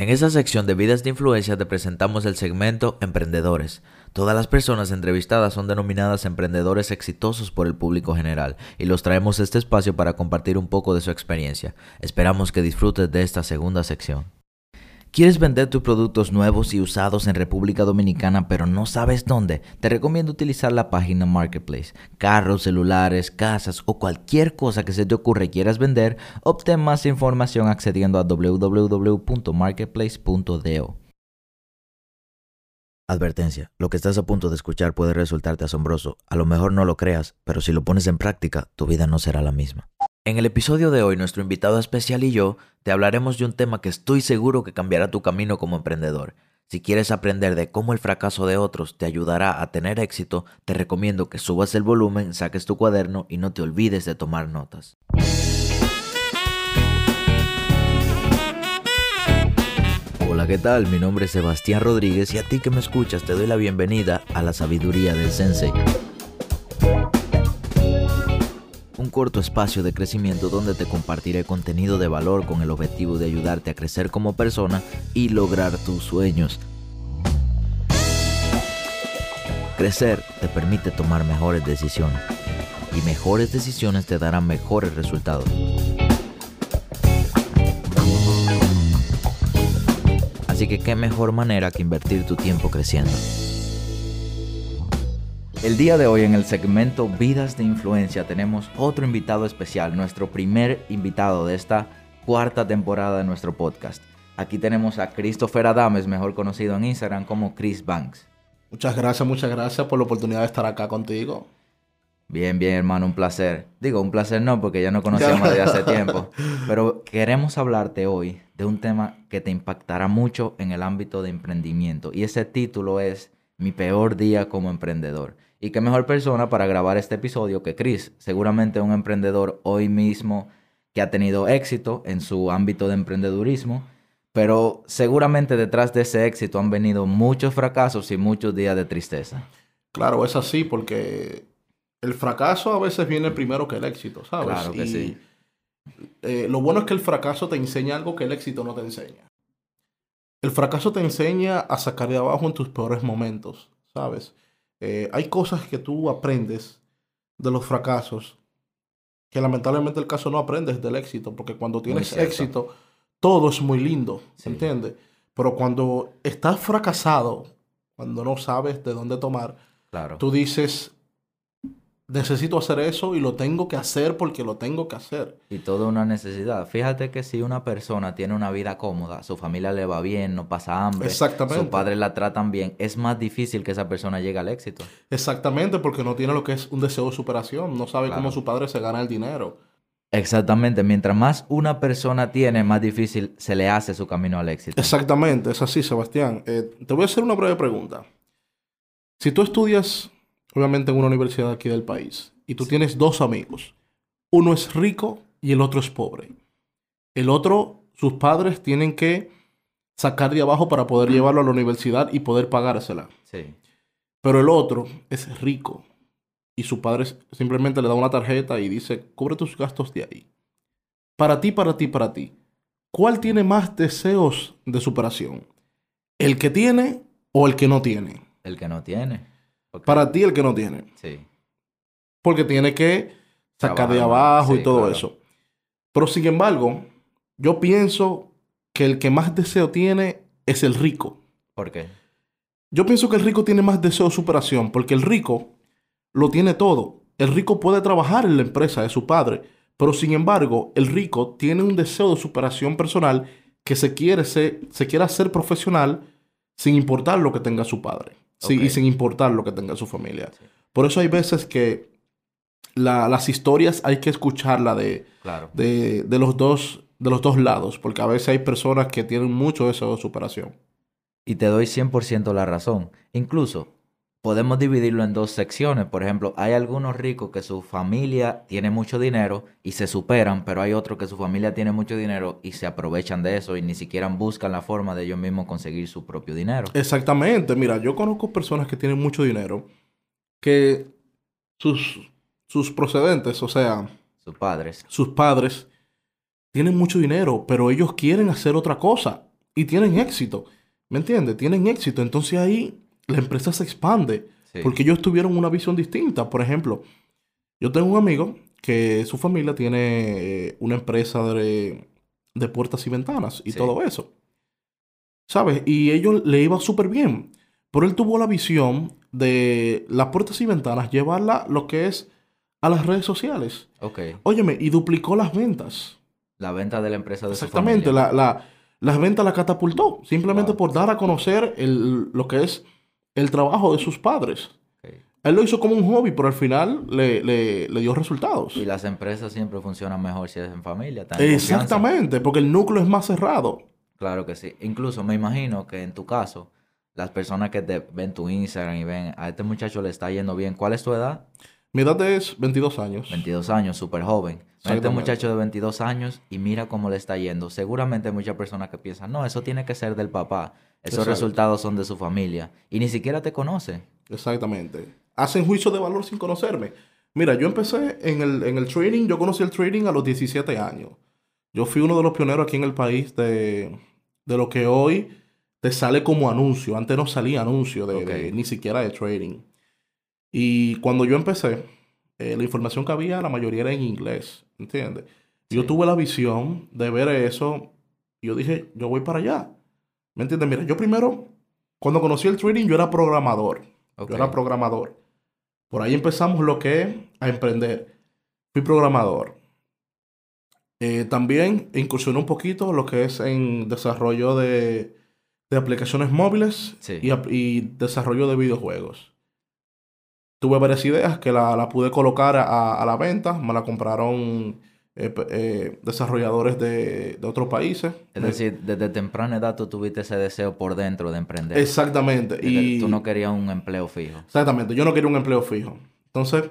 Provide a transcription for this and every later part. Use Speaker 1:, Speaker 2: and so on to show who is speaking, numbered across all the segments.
Speaker 1: En esta sección de Vidas de Influencia te presentamos el segmento Emprendedores. Todas las personas entrevistadas son denominadas emprendedores exitosos por el público general y los traemos a este espacio para compartir un poco de su experiencia. Esperamos que disfrutes de esta segunda sección. ¿Quieres vender tus productos nuevos y usados en República Dominicana pero no sabes dónde? Te recomiendo utilizar la página Marketplace. Carros, celulares, casas o cualquier cosa que se te ocurra y quieras vender, obtén más información accediendo a www.marketplace.do. Advertencia, lo que estás a punto de escuchar puede resultarte asombroso. A lo mejor no lo creas, pero si lo pones en práctica, tu vida no será la misma. En el episodio de hoy, nuestro invitado especial y yo te hablaremos de un tema que estoy seguro que cambiará tu camino como emprendedor. Si quieres aprender de cómo el fracaso de otros te ayudará a tener éxito, te recomiendo que subas el volumen, saques tu cuaderno y no te olvides de tomar notas. Hola, ¿qué tal? Mi nombre es Sebastián Rodríguez y a ti que me escuchas te doy la bienvenida a la sabiduría del Sensei un corto espacio de crecimiento donde te compartiré contenido de valor con el objetivo de ayudarte a crecer como persona y lograr tus sueños. Crecer te permite tomar mejores decisiones y mejores decisiones te darán mejores resultados. Así que qué mejor manera que invertir tu tiempo creciendo. El día de hoy en el segmento Vidas de Influencia tenemos otro invitado especial, nuestro primer invitado de esta cuarta temporada de nuestro podcast. Aquí tenemos a Christopher Adames, mejor conocido en Instagram como Chris Banks.
Speaker 2: Muchas gracias, muchas gracias por la oportunidad de estar acá contigo.
Speaker 1: Bien, bien, hermano, un placer. Digo, un placer no, porque ya no conocíamos desde hace tiempo. Pero queremos hablarte hoy de un tema que te impactará mucho en el ámbito de emprendimiento. Y ese título es Mi peor día como emprendedor. Y qué mejor persona para grabar este episodio que Chris, seguramente un emprendedor hoy mismo que ha tenido éxito en su ámbito de emprendedurismo, pero seguramente detrás de ese éxito han venido muchos fracasos y muchos días de tristeza.
Speaker 2: Claro, es así porque el fracaso a veces viene primero que el éxito, ¿sabes?
Speaker 1: Claro que sí.
Speaker 2: Eh, lo bueno es que el fracaso te enseña algo que el éxito no te enseña. El fracaso te enseña a sacar de abajo en tus peores momentos, ¿sabes? Eh, hay cosas que tú aprendes de los fracasos que lamentablemente el caso no aprendes del éxito, porque cuando tienes éxito, todo es muy lindo, ¿se entiende? Pero cuando estás fracasado, cuando no sabes de dónde tomar,
Speaker 1: claro.
Speaker 2: tú dices, necesito hacer eso y lo tengo que hacer porque lo tengo que hacer.
Speaker 1: Y toda una necesidad. Fíjate que si una persona tiene una vida cómoda, su familia le va bien, no pasa hambre,
Speaker 2: Exactamente.
Speaker 1: sus padres la tratan bien, es más difícil que esa persona llegue al éxito.
Speaker 2: Exactamente, porque no tiene lo que es un deseo de superación, no sabe cómo su padre se gana el dinero.
Speaker 1: Exactamente, mientras más una persona tiene, más difícil se le hace su camino al éxito.
Speaker 2: Exactamente, es así, Sebastián. Eh, te voy a hacer una breve pregunta. Si tú estudias obviamente en una universidad aquí del país, y tú tienes dos amigos, uno es rico y el otro es pobre. El otro, sus padres tienen que sacar de abajo para poder llevarlo a la universidad y poder pagársela.
Speaker 1: Sí.
Speaker 2: Pero el otro es rico y su padre simplemente le da una tarjeta y dice, cubre tus gastos de ahí. Para ti, para ti, para ti. ¿Cuál tiene más deseos de superación? ¿El que tiene o el que no tiene?
Speaker 1: El que no tiene.
Speaker 2: Para ti el que no tiene.
Speaker 1: Sí.
Speaker 2: Porque tiene que sacar de abajo y todo eso. Pero sin embargo, yo pienso que el que más deseo tiene es el rico.
Speaker 1: ¿Por qué?
Speaker 2: Yo pienso que el rico tiene más deseo de superación, porque el rico lo tiene todo. El rico puede trabajar en la empresa de su padre, pero sin embargo, el rico tiene un deseo de superación personal que se quiere, se, se quiere hacer profesional sin importar lo que tenga su padre. Sí, y sin importar lo que tenga su familia. Por eso hay veces que las historias hay que escucharla de, de, de, los dos, de los dos lados, porque a veces hay personas que tienen mucho deseo de superación.
Speaker 1: Y te doy 100% la razón. Incluso podemos dividirlo en dos secciones. Por ejemplo, hay algunos ricos que su familia tiene mucho dinero y se superan, pero hay otros que su familia tiene mucho dinero y se aprovechan de eso y ni siquiera buscan la forma de ellos mismos conseguir su propio dinero.
Speaker 2: Exactamente. Mira, yo conozco personas que tienen mucho dinero que sus, sus procedentes, o sea...
Speaker 1: Sus padres.
Speaker 2: Sus padres tienen mucho dinero, pero ellos quieren hacer otra cosa. y tienen éxito. ¿Me entiendes? Tienen éxito. Entonces ahí la empresa se expande.
Speaker 1: Sí.
Speaker 2: Porque ellos tuvieron una visión distinta. Por ejemplo, yo tengo un amigo que su familia tiene eh, una empresa de, de puertas y ventanas y
Speaker 1: Sí.
Speaker 2: todo eso. ¿Sabes? Y ellos le iba súper bien. Pero él tuvo la visión de las puertas y ventanas, llevarla lo que es a las redes sociales.
Speaker 1: Ok.
Speaker 2: Óyeme, y duplicó las ventas.
Speaker 1: La venta de la empresa de su
Speaker 2: Exactamente,
Speaker 1: familia.
Speaker 2: la, la- las ventas la catapultó, simplemente
Speaker 1: Wow.
Speaker 2: por dar a conocer el- lo que es el trabajo de sus padres. Él lo hizo como un hobby, pero al final le, le- le dio resultados.
Speaker 1: Y las empresas siempre funcionan mejor si es en familia. en.
Speaker 2: Exactamente, porque el núcleo es más cerrado.
Speaker 1: Claro que sí. Incluso me imagino que en tu caso, las personas que te ven tu Instagram y ven a este muchacho le está yendo bien. ¿Cuál es tu edad?
Speaker 2: Mi edad es 22 años.
Speaker 1: 22 años, súper joven. A Este muchacho de 22 años y mira cómo le está yendo. Seguramente hay muchas personas que piensan, no, eso tiene que ser del papá. Esos
Speaker 2: Exacto.
Speaker 1: resultados son de su familia. Y ni siquiera te conoce.
Speaker 2: Exactamente. Hacen juicio de valor sin conocerme. Mira, yo empecé en el, en el trading, yo conocí el trading a los 17 años. Yo fui uno de los pioneros aquí en el país de, de lo que hoy te sale como anuncio. Antes no salía anuncio de, de-
Speaker 1: Ok.
Speaker 2: ni siquiera de trading. Y cuando yo empecé, eh, la información que había, la mayoría era en inglés, ¿entiendes? Yo tuve la visión de ver eso y yo dije, yo voy para allá. ¿Me entiendes? Mira, yo primero, cuando conocí el trading, yo era programador. Yo era programador. Por ahí empezamos lo que es a emprender. Fui programador. Eh, también incursioné un poquito lo que es en desarrollo de, de aplicaciones móviles
Speaker 1: Sí.
Speaker 2: y, ap- y desarrollo de videojuegos. Tuve varias ideas que la, la pude colocar a, a la venta. Me la compraron eh, eh, desarrolladores de, de otros países.
Speaker 1: Es decir, desde temprana edad tú tuviste ese deseo por dentro de emprender.
Speaker 2: exactamente.
Speaker 1: Desde-
Speaker 2: Y
Speaker 1: Tú no querías un empleo fijo.
Speaker 2: Exactamente, yo no quería un empleo fijo. Entonces,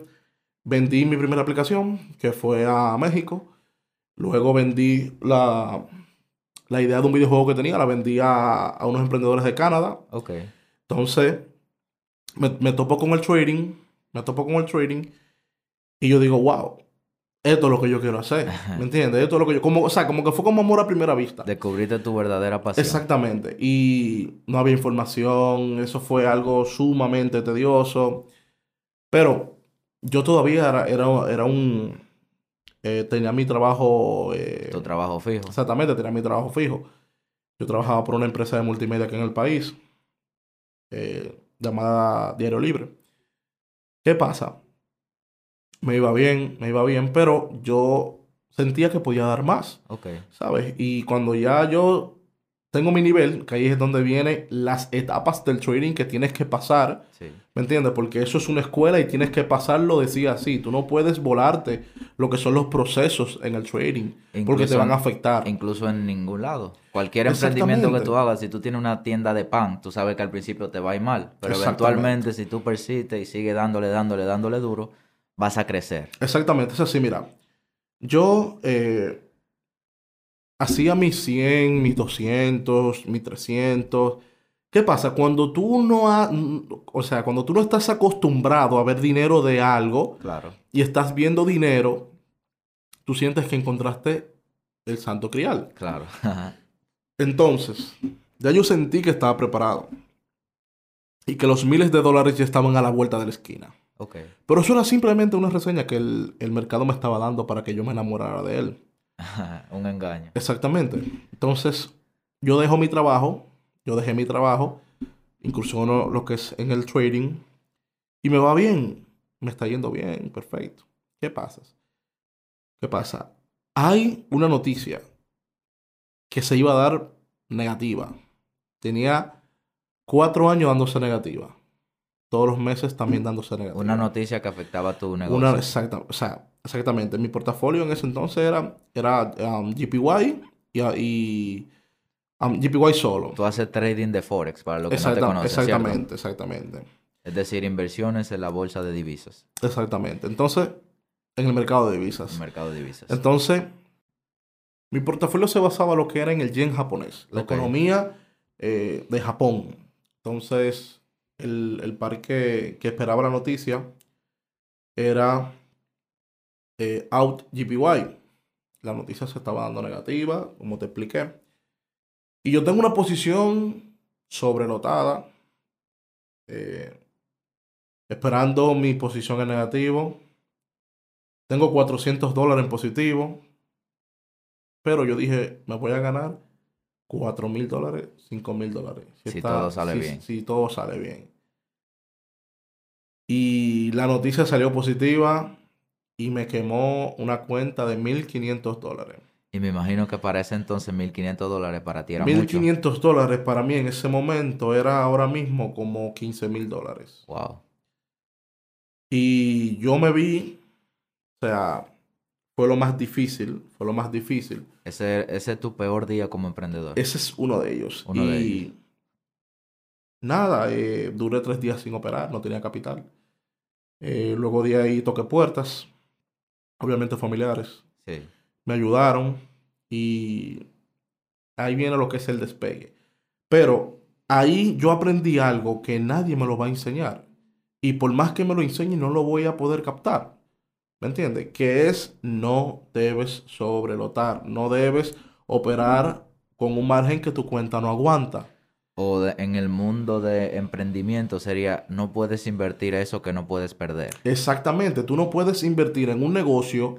Speaker 2: vendí mi primera aplicación, que fue a México. Luego vendí la, la idea de un videojuego que tenía, la vendí a, a unos emprendedores de Canadá.
Speaker 1: Ok.
Speaker 2: Entonces, me, me topo con el trading, me topo con el trading, y yo digo, wow, esto es lo que yo quiero hacer. ¿Me entiendes? Esto es lo que yo, como, o sea, como que fue como amor a primera vista.
Speaker 1: Descubriste tu verdadera pasión.
Speaker 2: Exactamente. Y no había información, eso fue algo sumamente tedioso. Pero yo todavía era, era, era un... eh, tenía mi trabajo... eh,
Speaker 1: Tu trabajo fijo.
Speaker 2: exactamente, tenía mi trabajo fijo. Yo trabajaba por una empresa de multimedia aquí en el país, eh, llamada Diario Libre. ¿Qué pasa? Me iba bien, me iba bien, pero yo sentía que podía dar más.
Speaker 1: Ok.
Speaker 2: ¿sabes? Y cuando ya yo tengo mi nivel, que ahí es donde vienen las etapas del trading que tienes que pasar,
Speaker 1: Sí.
Speaker 2: ¿me entiendes? Porque eso es una escuela y tienes que pasarlo de sí a sí. Tú no puedes volarte lo que son los procesos en el trading, porque te van a afectar.
Speaker 1: Incluso en ningún lado. Cualquier emprendimiento que tú hagas, si tú tienes una tienda de pan, tú sabes que al principio te va a ir mal. Pero eventualmente, si tú persistes y sigues dándole, dándole, dándole duro, vas a crecer.
Speaker 2: Exactamente, es así, mira. Yo eh, hacía mis 100, mis 200, mis 300. ¿Qué pasa? Cuando tú no ha- o sea, cuando tú no estás acostumbrado a ver dinero de algo
Speaker 1: Claro.
Speaker 2: y estás viendo dinero, tú sientes que encontraste el santo crial.
Speaker 1: Claro.
Speaker 2: Entonces, ya yo sentí que estaba preparado y que los miles de dólares ya estaban a la vuelta de la esquina.
Speaker 1: ok.
Speaker 2: Pero eso era simplemente una reseña que el, el mercado me estaba dando para que yo me enamorara de él.
Speaker 1: Un engaño.
Speaker 2: Exactamente. Entonces, yo dejo mi trabajo, yo dejé mi trabajo, incursiono lo que es en el trading y me va bien. Me está yendo bien, perfecto. ¿Qué pasa? ¿Qué pasa? Hay una noticia que se iba a dar negativa. Tenía cuatro años dándose negativa. Todos los meses también dándose negativa.
Speaker 1: Una noticia que afectaba tu negocio.
Speaker 2: Una, exacta, o sea, exactamente. Mi portafolio en ese entonces era, era um, GPY y, y um, GPY solo.
Speaker 1: Tú haces trading de Forex, para los que no te ¿cierto?
Speaker 2: exactamente, exactamente.
Speaker 1: Es decir, inversiones en la bolsa de divisas,
Speaker 2: Exactamente. Entonces, en el mercado de divisas.
Speaker 1: el mercado de divisas.
Speaker 2: Entonces, mi portafolio se basaba en lo que era en el yen japonés, la economía eh, de Japón. Entonces, el, el par que, que esperaba la noticia era eh, Out GPY. La noticia se estaba dando negativa, como te expliqué. Y yo tengo una posición sobrelotada, eh, esperando mi posición en negativo. Tengo 400 dólares en positivo. Pero yo dije, me voy a ganar 4 mil dólares, 5 mil dólares.
Speaker 1: Si todo sale
Speaker 2: si-
Speaker 1: bien.
Speaker 2: Si todo sale bien. Y la noticia salió positiva y me quemó una cuenta de 1.500 dólares.
Speaker 1: Y me imagino que para ese entonces 1.500 dólares para ti era mucho.
Speaker 2: 1.500 dólares para mí en ese momento era ahora mismo como 15 mil dólares.
Speaker 1: Wow.
Speaker 2: Y yo me vi, o sea, fue lo más difícil, fue lo más difícil.
Speaker 1: Ese, ese es tu peor día como emprendedor.
Speaker 2: Ese es uno de ellos.
Speaker 1: Uno
Speaker 2: y
Speaker 1: de ellos.
Speaker 2: nada, eh, duré tres días sin operar, no tenía capital. Eh, luego de ahí toqué puertas, obviamente familiares.
Speaker 1: Sí.
Speaker 2: me ayudaron y ahí viene lo que es el despegue. Pero ahí yo aprendí algo que nadie me lo va a enseñar. Y por más que me lo enseñe, no lo voy a poder captar. ¿Me entiendes? Que es no debes sobrelotar, no debes operar con un margen que tu cuenta no aguanta.
Speaker 1: O de- en el mundo de emprendimiento sería, no puedes invertir eso que no puedes perder.
Speaker 2: Exactamente, tú no puedes invertir en un negocio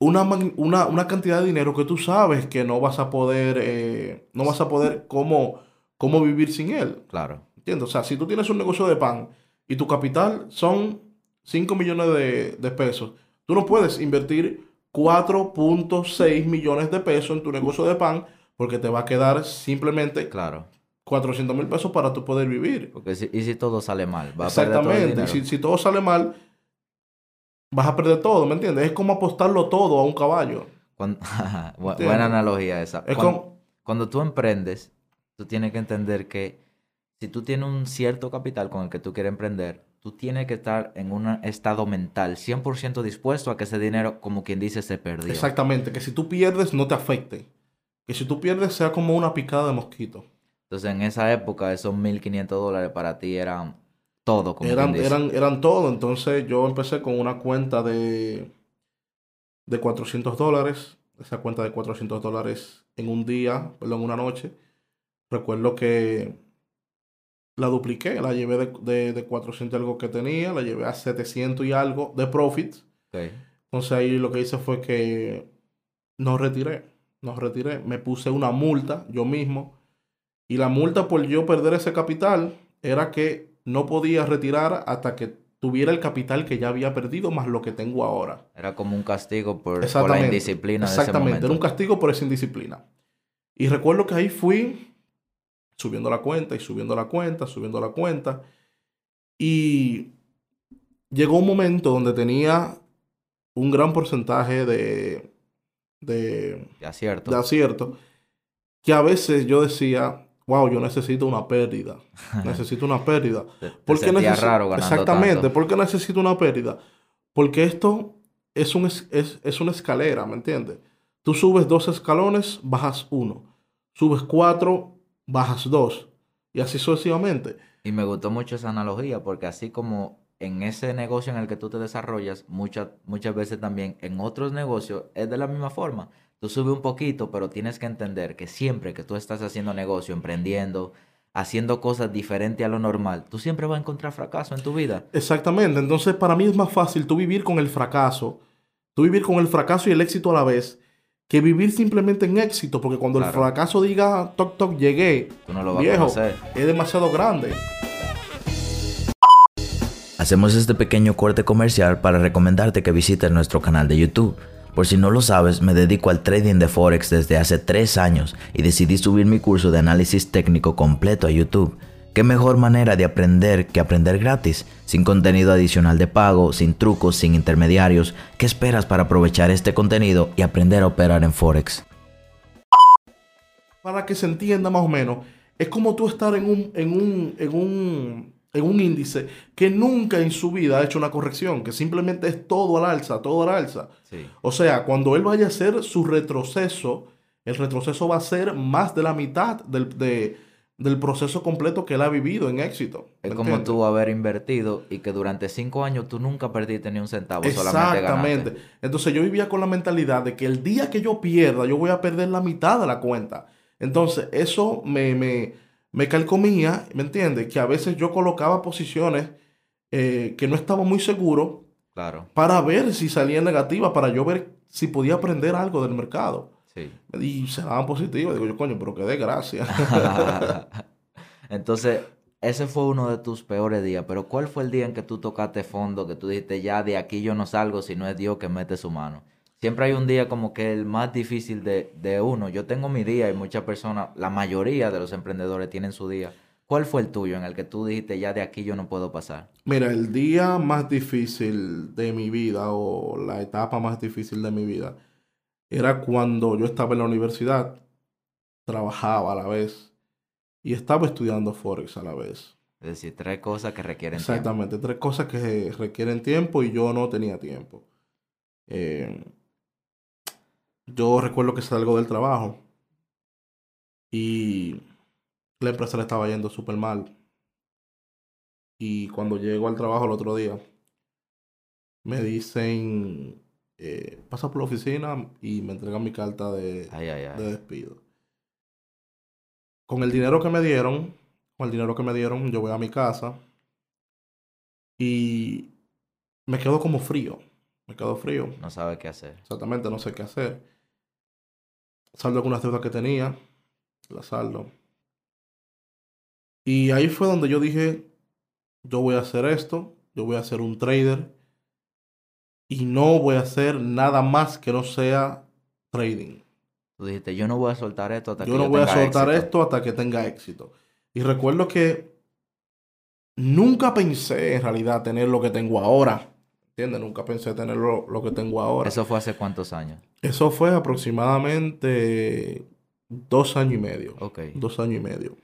Speaker 2: una, una, una cantidad de dinero que tú sabes que no vas a poder, eh, no vas a poder cómo, cómo vivir sin él.
Speaker 1: Claro.
Speaker 2: ¿Entiendes? O sea, si tú tienes un negocio de pan y tu capital son 5 millones de, de pesos, tú no puedes invertir 4.6 millones de pesos en tu negocio de pan porque te va a quedar simplemente
Speaker 1: Claro.
Speaker 2: 400 mil pesos para tú poder vivir.
Speaker 1: Porque si, y si todo sale mal, va a todo
Speaker 2: Exactamente. Y
Speaker 1: dinero.
Speaker 2: si, si todo sale mal, vas a perder todo, ¿me entiendes? Es como apostarlo todo a un caballo.
Speaker 1: Cuando- buena analogía esa.
Speaker 2: Es
Speaker 1: Cuando,
Speaker 2: como...
Speaker 1: cuando tú emprendes, tú tienes que entender que si tú tienes un cierto capital con el que tú quieres emprender, tú tienes que estar en un estado mental 100% dispuesto a que ese dinero, como quien dice, se perdió.
Speaker 2: Exactamente. Que si tú pierdes, no te afecte. Que si tú pierdes, sea como una picada de mosquito.
Speaker 1: Entonces, en esa época, esos 1.500 dólares para ti eran todo, como
Speaker 2: eran, eran, eran todo. Entonces yo empecé con una cuenta de, de 400 dólares. Esa cuenta de 400 dólares en un día, perdón, una noche. Recuerdo que la dupliqué, la llevé de, de, de 400 y algo que tenía, la llevé a 700 y algo de profit. Entonces ahí lo que hice fue que nos retiré, nos retiré, me puse una multa yo mismo y la multa por yo perder ese capital era que no podía retirar hasta que tuviera el capital que ya había perdido más lo que tengo ahora.
Speaker 1: Era como un castigo por, por la
Speaker 2: Exactamente.
Speaker 1: indisciplina de ese
Speaker 2: Exactamente, era un castigo por esa indisciplina. Y recuerdo que ahí fui subiendo la cuenta y subiendo la cuenta, subiendo la cuenta. Y llegó un momento donde tenía un gran porcentaje de, de,
Speaker 1: Ya, cierto.
Speaker 2: de acierto, que a veces yo decía, wow, yo necesito una pérdida, necesito una pérdida.
Speaker 1: Te, te
Speaker 2: ¿Por qué necesi-
Speaker 1: raro ganando
Speaker 2: Exactamente,
Speaker 1: tanto.
Speaker 2: ¿por qué necesito una pérdida? Porque esto es, un es, es- es una escalera, ¿me entiendes? Tú subes dos escalones, bajas uno. Subes cuatro, bajas dos. Y así sucesivamente.
Speaker 1: Y me gustó mucho esa analogía porque así como en ese negocio en el que tú te desarrollas, muchas, muchas veces también en otros negocios es de la misma forma. Tú subes un poquito, pero tienes que entender que siempre que tú estás haciendo negocio, emprendiendo, haciendo cosas diferentes a lo normal, tú siempre vas a encontrar fracaso en tu vida.
Speaker 2: Exactamente. Entonces, para mí es más fácil tú vivir con el fracaso, tú vivir con el fracaso y el éxito a la vez, que vivir simplemente en éxito. Porque cuando el fracaso diga, toc, toc, llegué,
Speaker 1: Tú no lo vas a
Speaker 2: viejo,
Speaker 1: conocer.
Speaker 2: es demasiado grande.
Speaker 1: Hacemos este pequeño corte comercial para recomendarte que visites nuestro canal de YouTube. Por si no lo sabes, me dedico al trading de Forex desde hace 3 años y decidí subir mi curso de análisis técnico completo a YouTube. ¿Qué mejor manera de aprender que aprender gratis? Sin contenido adicional de pago, sin trucos, sin intermediarios. ¿Qué esperas para aprovechar este contenido y aprender a operar en Forex?
Speaker 2: para que se entienda más o menos, es como tú estar en un, en un, en un, en un índice que nunca en su vida ha hecho una corrección, que simplemente es todo al alza, todo al alza.
Speaker 1: Sí.
Speaker 2: O sea, cuando él vaya a hacer su retroceso, el retroceso va a ser más de la mitad del, de- del proceso completo que él ha vivido en éxito. ¿me
Speaker 1: Es como
Speaker 2: entiendes?
Speaker 1: tú haber invertido y que durante 5 años tú nunca perdiste ni un centavo, solamente
Speaker 2: Exactamente.
Speaker 1: ganaste.
Speaker 2: Entonces yo vivía con la mentalidad de que el día que yo pierda, yo voy a perder la mitad de la cuenta. Entonces, eso me, me, me calcomía, ¿me entiendes? Que a veces yo colocaba posiciones eh, que no estaba muy seguro
Speaker 1: Claro.
Speaker 2: para ver si salía negativa, para yo ver si podía aprender algo del mercado.
Speaker 1: Sí.
Speaker 2: Y se daban positivos. Digo yo, coño, pero qué desgracia.
Speaker 1: Entonces, ese fue uno de tus peores días, pero ¿cuál fue el día en que tú tocaste fondo, que tú dijiste, ya de aquí yo no salgo si no es Dios que mete su mano? Siempre hay un día como que el más difícil de, de uno. Yo tengo mi día y muchas personas, la mayoría de los emprendedores tienen su día. ¿Cuál fue el tuyo en el que tú dijiste, ya de aquí yo no puedo pasar?
Speaker 2: Mira, el día más difícil de mi vida o la etapa más difícil de mi vida era cuando yo estaba en la universidad, trabajaba a la vez y estaba estudiando Forex a la vez.
Speaker 1: Es decir, tres cosas que requieren tiempo.
Speaker 2: Exactamente, tres cosas que requieren tiempo y yo no tenía tiempo. Eh, yo recuerdo que salgo del trabajo y la empresa le estaba yendo súper mal. Y cuando llego al trabajo el otro día, me dicen, eh, pasa por la oficina y me entregan mi carta de,
Speaker 1: Ay, ay,
Speaker 2: de despido. Con el dinero que me dieron, con el dinero que me dieron, yo voy a mi casa y me quedo como frío. Me quedo frío.
Speaker 1: No sabe qué hacer.
Speaker 2: Exactamente, no sé qué hacer. Saldo algunas deudas que tenía, las saldo. Y ahí fue donde yo dije, yo voy a hacer esto, yo voy a ser un trader y no voy a hacer nada más que no sea trading.
Speaker 1: Tú dijiste, yo no voy a soltar esto hasta que
Speaker 2: Yo no voy a soltar
Speaker 1: éxito".
Speaker 2: esto hasta que tenga éxito. Y recuerdo que nunca pensé en realidad tener lo que tengo ahora. ¿Entiendes? Nunca pensé tener lo, lo que tengo ahora. Eso,
Speaker 1: ¿Eso fue hace cuántos años?
Speaker 2: fue aproximadamente dos años y medio.
Speaker 1: Ok.
Speaker 2: Dos años y medio.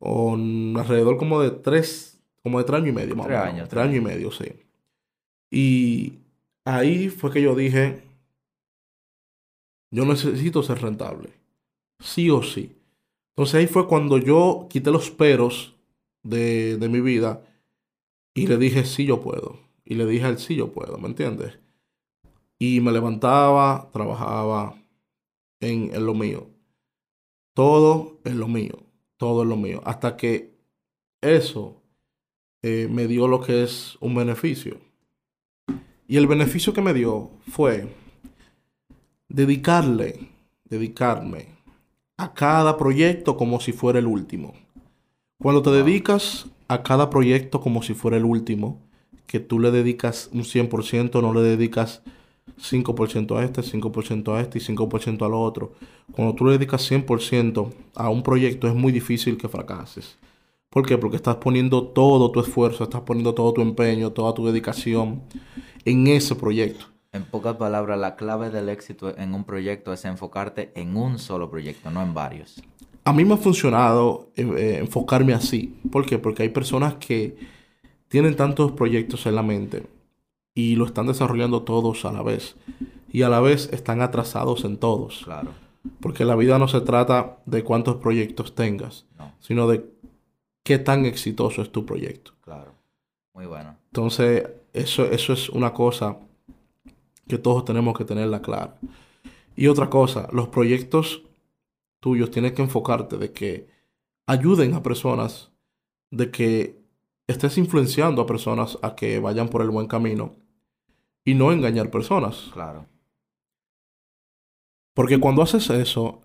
Speaker 2: O alrededor como de tres, como de tres años y medio más
Speaker 1: Tres
Speaker 2: o menos.
Speaker 1: años,
Speaker 2: Tres años y medio, sí. Y ahí fue que yo dije, yo necesito ser rentable. Sí o sí. Entonces ahí fue cuando yo quité los peros de, de mi vida y le dije, sí, yo puedo. Y le dije al sí, yo puedo, ¿me entiendes? Y me levantaba, trabajaba en, en lo mío. Todo en lo mío. Todo en lo mío. Hasta que eso eh, me dio lo que es un beneficio. Y el beneficio que me dio fue dedicarle, dedicarme a cada proyecto como si fuera el último. Cuando te dedicas a cada proyecto como si fuera el último, que tú le dedicas un 100%, no le dedicas 5% a este, 5% a este y 5% al otro. Cuando tú le dedicas 100% a un proyecto es muy difícil que fracases. ¿Por qué? Porque estás poniendo todo tu esfuerzo, estás poniendo todo tu empeño, toda tu dedicación en ese proyecto.
Speaker 1: En pocas palabras, la clave del éxito en un proyecto es enfocarte en un solo proyecto, no en varios.
Speaker 2: A mí me ha funcionado eh, eh, enfocarme así. ¿Por qué? Porque hay personas que tienen tantos proyectos en la mente y lo están desarrollando todos a la vez. Y a la vez están atrasados en todos.
Speaker 1: Claro.
Speaker 2: Porque la vida no se trata de cuántos proyectos tengas,
Speaker 1: No,
Speaker 2: sino de qué tan exitoso es tu proyecto.
Speaker 1: claro. Muy bueno.
Speaker 2: Entonces, eso, eso es una cosa que todos tenemos que tenerla clara. Y otra cosa, los proyectos tuyos tienes que enfocarte de que ayuden a personas, de que estés influenciando a personas a que vayan por el buen camino y no engañar personas.
Speaker 1: Claro.
Speaker 2: Porque cuando haces eso,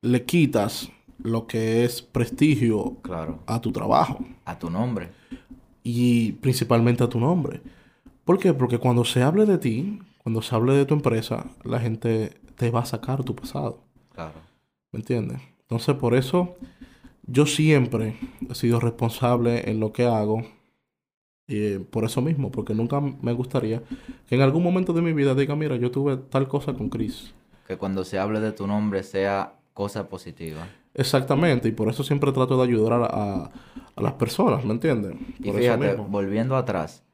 Speaker 2: le quitas lo que es prestigio
Speaker 1: Claro.
Speaker 2: a tu trabajo.
Speaker 1: A tu nombre.
Speaker 2: y principalmente a tu nombre. ¿Por qué? Porque cuando se hable de ti, cuando se hable de tu empresa, la gente te va a sacar tu pasado.
Speaker 1: Claro.
Speaker 2: ¿Me entiendes? Entonces, por eso yo siempre he sido responsable en lo que hago. Y eh, por eso mismo, porque nunca me gustaría que en algún momento de mi vida diga, mira, yo tuve tal cosa con Chris.
Speaker 1: Que cuando se hable de tu nombre sea cosa positiva.
Speaker 2: Exactamente, y por eso siempre trato de ayudar a, las personas, ¿me entiendes?
Speaker 1: Y fíjate, volviendo atrás,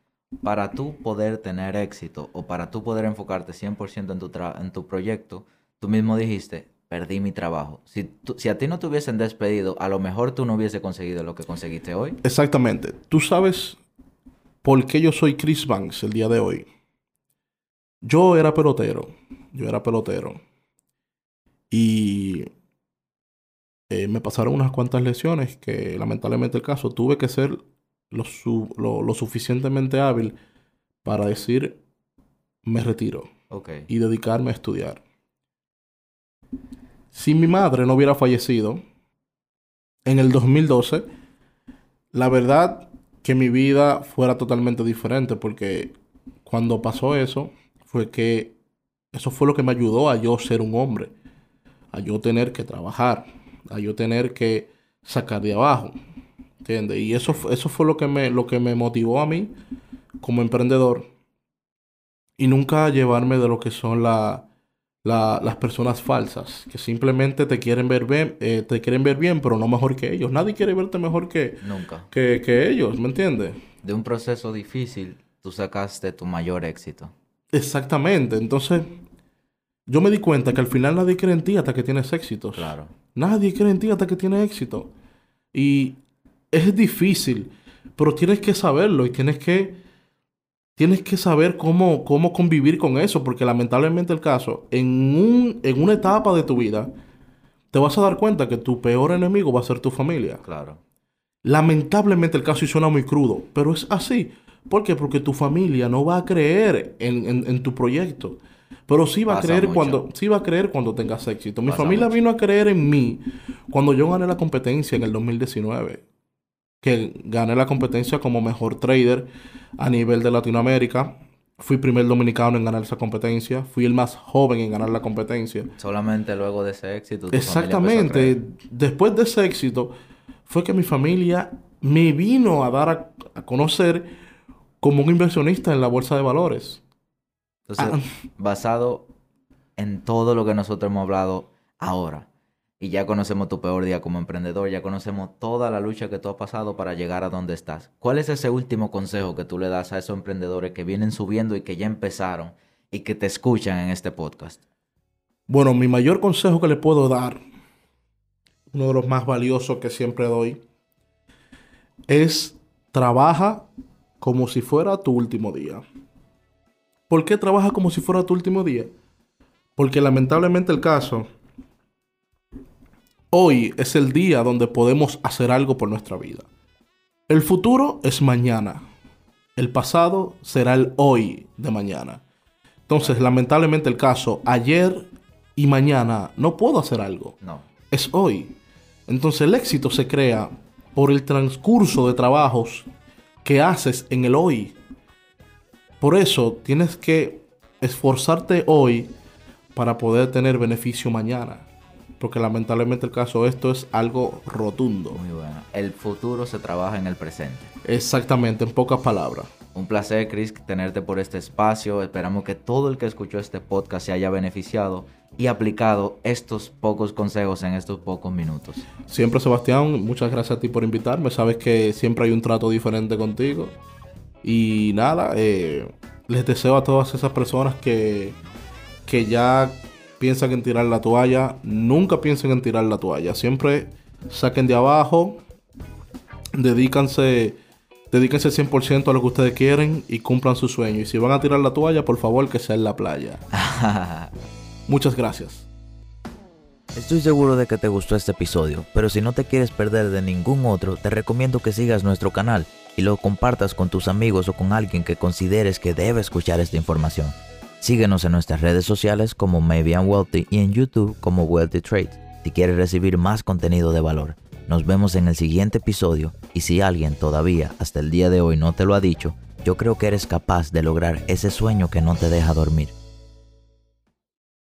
Speaker 1: para tú poder tener éxito o para tú poder enfocarte 100% en tu, tra- en tu proyecto, tú mismo dijiste, perdí mi trabajo. Si, tú- si a ti no te hubiesen despedido, a lo mejor tú no hubiese conseguido lo que conseguiste hoy.
Speaker 2: Exactamente. Tú sabes por qué yo soy Chris Banks el día de hoy. Yo era pelotero. Yo era pelotero. Y eh, me pasaron unas cuantas lesiones que lamentablemente el caso tuve que ser lo, su- lo- lo suficientemente hábil para decir me retiro
Speaker 1: Ok.
Speaker 2: y dedicarme a estudiar. Si mi madre no hubiera fallecido en el 2012, la verdad que mi vida fuera totalmente diferente porque cuando pasó eso fue que eso fue lo que me ayudó a yo ser un hombre, a yo tener que trabajar, a yo tener que sacar de abajo, ¿entiendes? Y eso, eso fue lo que me, lo que me motivó a mí como emprendedor y nunca llevarme de lo que son la- la- las personas falsas, que simplemente te quieren ver bien, eh, te quieren ver bien, pero no mejor que ellos. Nadie quiere verte mejor que,
Speaker 1: Nunca.
Speaker 2: que, que ellos, ¿me entiendes?
Speaker 1: De un proceso difícil, tú sacaste tu mayor éxito.
Speaker 2: Exactamente. Entonces, yo me di cuenta que al final nadie cree en ti hasta que tienes éxitos.
Speaker 1: Claro.
Speaker 2: Nadie cree en ti hasta que tienes éxito. Y es difícil, pero tienes que saberlo y tienes que, tienes que saber cómo, cómo convivir con eso, porque lamentablemente el caso, en, un, en una etapa de tu vida, te vas a dar cuenta que tu peor enemigo va a ser tu familia.
Speaker 1: Claro.
Speaker 2: Lamentablemente el caso y suena muy crudo, pero es así. ¿Por qué? Porque tu familia no va a creer en, en- en tu proyecto. Pero sí va a creer
Speaker 1: mucho.
Speaker 2: cuando sí va a creer cuando tengas éxito. Mi
Speaker 1: Pasa
Speaker 2: familia
Speaker 1: mucho.
Speaker 2: vino a creer en mí cuando yo gané la competencia en el 2019. Que gané la competencia como mejor trader a nivel de Latinoamérica. Fui primer dominicano en ganar esa competencia. Fui el más joven en ganar la competencia.
Speaker 1: Solamente luego de ese éxito. tu
Speaker 2: Exactamente. Después de ese éxito, fue que mi familia me vino a dar a, a conocer como un inversionista en la bolsa de valores.
Speaker 1: Entonces,
Speaker 2: Ah.
Speaker 1: basado en todo lo que nosotros hemos hablado ahora, y ya conocemos tu peor día como emprendedor, ya conocemos toda la lucha que tú has pasado para llegar a donde estás. ¿Cuál es ese último consejo que tú le das a esos emprendedores que vienen subiendo y que ya empezaron y que te escuchan en este podcast?
Speaker 2: Bueno, mi mayor consejo que le puedo dar, uno de los más valiosos que siempre doy, es trabaja como si fuera tu último día. ¿Por qué trabaja como si fuera tu último día? Porque lamentablemente el caso, hoy es el día donde podemos hacer algo por nuestra vida. El futuro es mañana. El pasado será el hoy de mañana. Entonces, lamentablemente el caso, ayer y mañana no puedo hacer algo.
Speaker 1: No.
Speaker 2: Es hoy. Entonces el éxito se crea por el transcurso de trabajos que haces en el hoy. Por eso tienes que esforzarte hoy para poder tener beneficio mañana. Porque lamentablemente el caso, esto es algo rotundo.
Speaker 1: Muy bueno. El futuro se trabaja en el presente.
Speaker 2: Exactamente, en pocas palabras.
Speaker 1: Un placer, Chris, tenerte por este espacio. Esperamos que todo el que escuchó este podcast se haya beneficiado y aplicado estos pocos consejos en estos pocos minutos.
Speaker 2: Siempre, Sebastián, muchas gracias a ti por invitarme. Sabes que siempre hay un trato diferente contigo. Y nada, eh, les deseo a todas esas personas que, que ya piensan en tirar la toalla, nunca piensen en tirar la toalla. Siempre saquen de abajo, dedícanse, dedíquense 100% a lo que ustedes quieren y cumplan su sueño. Y si van a tirar la toalla, por favor, que sea en la playa. Muchas gracias.
Speaker 1: Estoy seguro de que te gustó este episodio, pero si no te quieres perder de ningún otro, te recomiendo que sigas nuestro canal y lo compartas con tus amigos o con alguien que consideres que debe escuchar esta información. Síguenos en nuestras redes sociales como Maybe I'm Wealthy y en YouTube como Wealthy Trade si quieres recibir más contenido de valor. Nos vemos en el siguiente episodio y si alguien todavía hasta el día de hoy no te lo ha dicho, yo creo que eres capaz de lograr ese sueño que no te deja dormir.